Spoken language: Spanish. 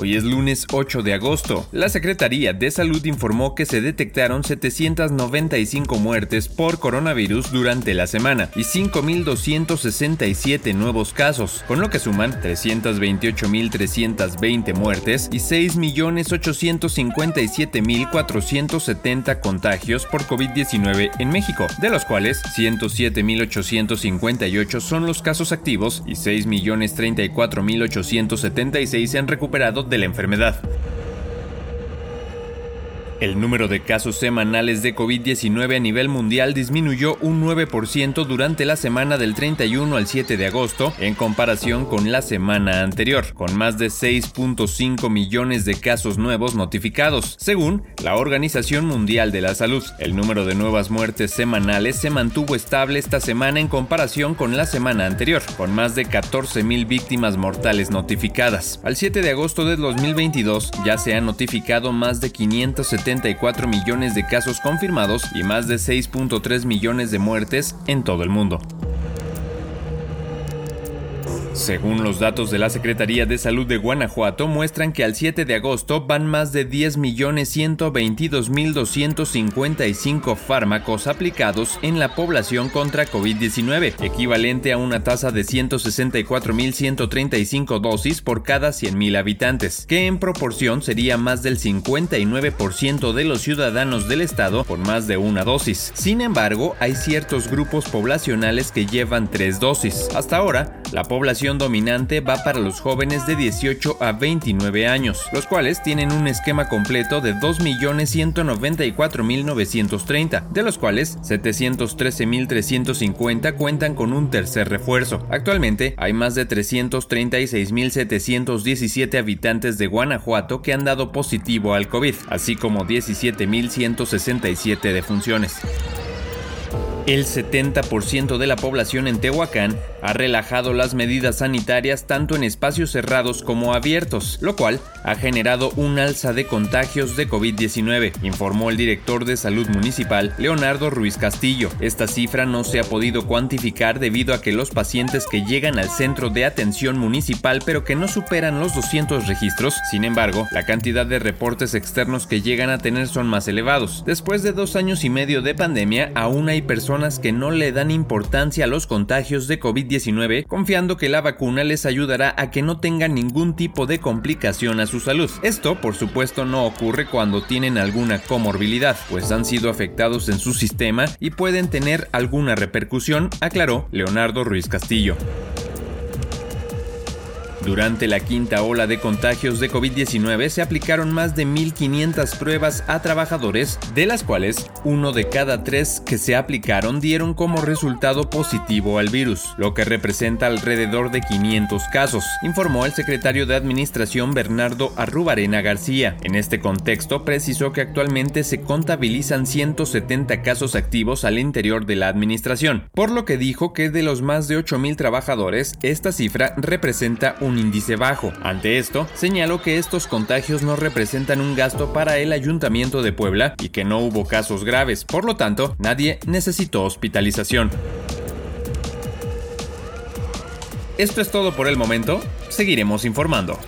Hoy es lunes 8 de agosto. La Secretaría de Salud informó que se detectaron 795 muertes por coronavirus durante la semana y 5.267 nuevos casos, con lo que suman 328.320 muertes y 6.857.470 contagios por COVID-19 en México, de los cuales 107.858 son los casos activos y 6.034.876 se han recuperado de la enfermedad. El número de casos semanales de COVID-19 a nivel mundial disminuyó un 9% durante la semana del 31 al 7 de agosto en comparación con la semana anterior, con más de 6.5 millones de casos nuevos notificados, según la Organización Mundial de la Salud. El número de nuevas muertes semanales se mantuvo estable esta semana en comparación con la semana anterior, con más de 14.000 víctimas mortales notificadas. Al 7 de agosto de 2022 ya se han notificado más de 570 74 millones de casos confirmados y más de 6.3 millones de muertes en todo el mundo. Según los datos de la Secretaría de Salud de Guanajuato, muestran que al 7 de agosto van más de 10.122.255 fármacos aplicados en la población contra COVID-19, equivalente a una tasa de 164.135 dosis por cada 100.000 habitantes, que en proporción sería más del 59% de los ciudadanos del estado por más de una dosis. Sin embargo, hay ciertos grupos poblacionales que llevan tres dosis. Hasta ahora, la población dominante va para los jóvenes de 18 a 29 años, los cuales tienen un esquema completo de 2.194.930, de los cuales 713.350 cuentan con un tercer refuerzo. Actualmente hay más de 336.717 habitantes de Guanajuato que han dado positivo al COVID, así como 17.167 defunciones. El 70% de la población en Tehuacán ha relajado las medidas sanitarias tanto en espacios cerrados como abiertos, lo cual ha generado un alza de contagios de COVID-19, informó el director de salud municipal, Leonardo Ruiz Castillo. Esta cifra no se ha podido cuantificar debido a que los pacientes que llegan al centro de atención municipal pero que no superan los 200 registros, sin embargo, la cantidad de reportes externos que llegan a tener son más elevados. Después de dos años y medio de pandemia, aún hay personas que no le dan importancia a los contagios de COVID-19 confiando que la vacuna les ayudará a que no tengan ningún tipo de complicación a su salud. Esto, por supuesto, no ocurre cuando tienen alguna comorbilidad, pues han sido afectados en su sistema y pueden tener alguna repercusión, aclaró Leonardo Ruiz Castillo. Durante la quinta ola de contagios de COVID-19 se aplicaron más de 1.500 pruebas a trabajadores, de las cuales uno de cada tres que se aplicaron dieron como resultado positivo al virus, lo que representa alrededor de 500 casos, informó el secretario de Administración Bernardo Arrubarena García. En este contexto precisó que actualmente se contabilizan 170 casos activos al interior de la administración, por lo que dijo que de los más de 8.000 trabajadores, esta cifra representa un índice bajo. Ante esto, señaló que estos contagios no representan un gasto para el Ayuntamiento de Puebla y que no hubo casos graves, por lo tanto, nadie necesitó hospitalización. Esto es todo por el momento, seguiremos informando.